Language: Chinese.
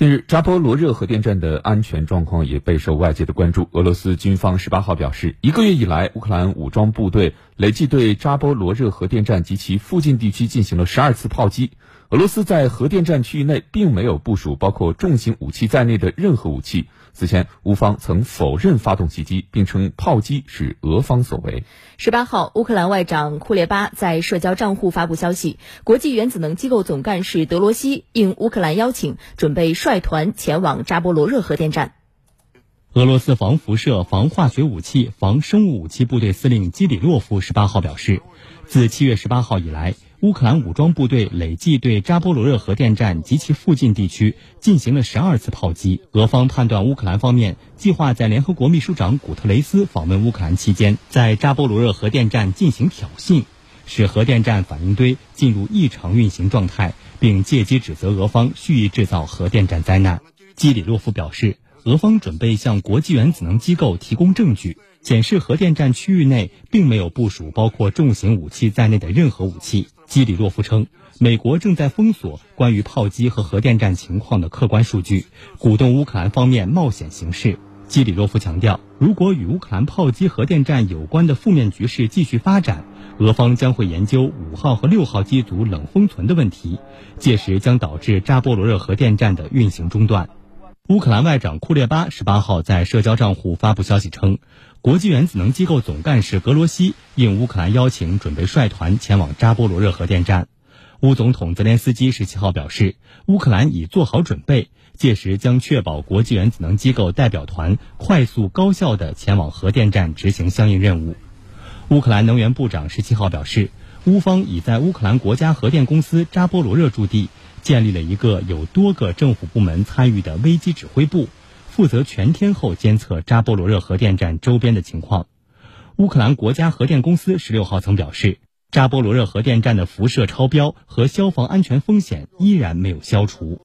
近日，扎波罗热核电站的安全状况也备受外界的关注。俄罗斯军方十八号表示，一个月以来，乌克兰武装部队累计对扎波罗热核电站及其附近地区进行了十二次炮击。俄罗斯在核电站区域内并没有部署包括重型武器在内的任何武器。此前，乌方曾否认发动袭击，并称炮击是俄方所为。十八号，乌克兰外长库列巴在社交账户发布消息，国际原子能机构总干事德罗西应乌克兰邀请，准备率团前往扎波罗热核电站。俄罗斯防辐射、防化学武器、防生物武器部队司令基里洛夫十八号表示，自七月十八号以来。乌克兰武装部队累计对扎波罗热核电站及其附近地区进行了十二次炮击。俄方判断，乌克兰方面计划在联合国秘书长古特雷斯访问乌克兰期间，在扎波罗热核电站进行挑衅，使核电站反应堆进入异常运行状态，并借机指责俄方蓄意制造核电站灾难。基里洛夫表示，俄方准备向国际原子能机构提供证据。显示核电站区域内并没有部署包括重型武器在内的任何武器。基里洛夫称，美国正在封锁关于炮击和核电站情况的客观数据，鼓动乌克兰方面冒险行事。基里洛夫强调，如果与乌克兰炮击核电站有关的负面局势继续发展，俄方将会研究五号和六号机组冷封存的问题，届时将导致扎波罗热核电站的运行中断。乌克兰外长库列巴十八号在社交账户发布消息称，国际原子能机构总干事格罗西应乌克兰邀请，准备率团前往扎波罗热核电站。乌总统泽连斯基十七号表示，乌克兰已做好准备，届时将确保国际原子能机构代表团快速高效地前往核电站执行相应任务。乌克兰能源部长十七号表示，乌方已在乌克兰国家核电公司扎波罗热驻地。建立了一个有多个政府部门参与的危机指挥部，负责全天候监测扎波罗热核电站周边的情况。乌克兰国家核电公司十六号曾表示，扎波罗热核电站的辐射超标和消防安全风险依然没有消除。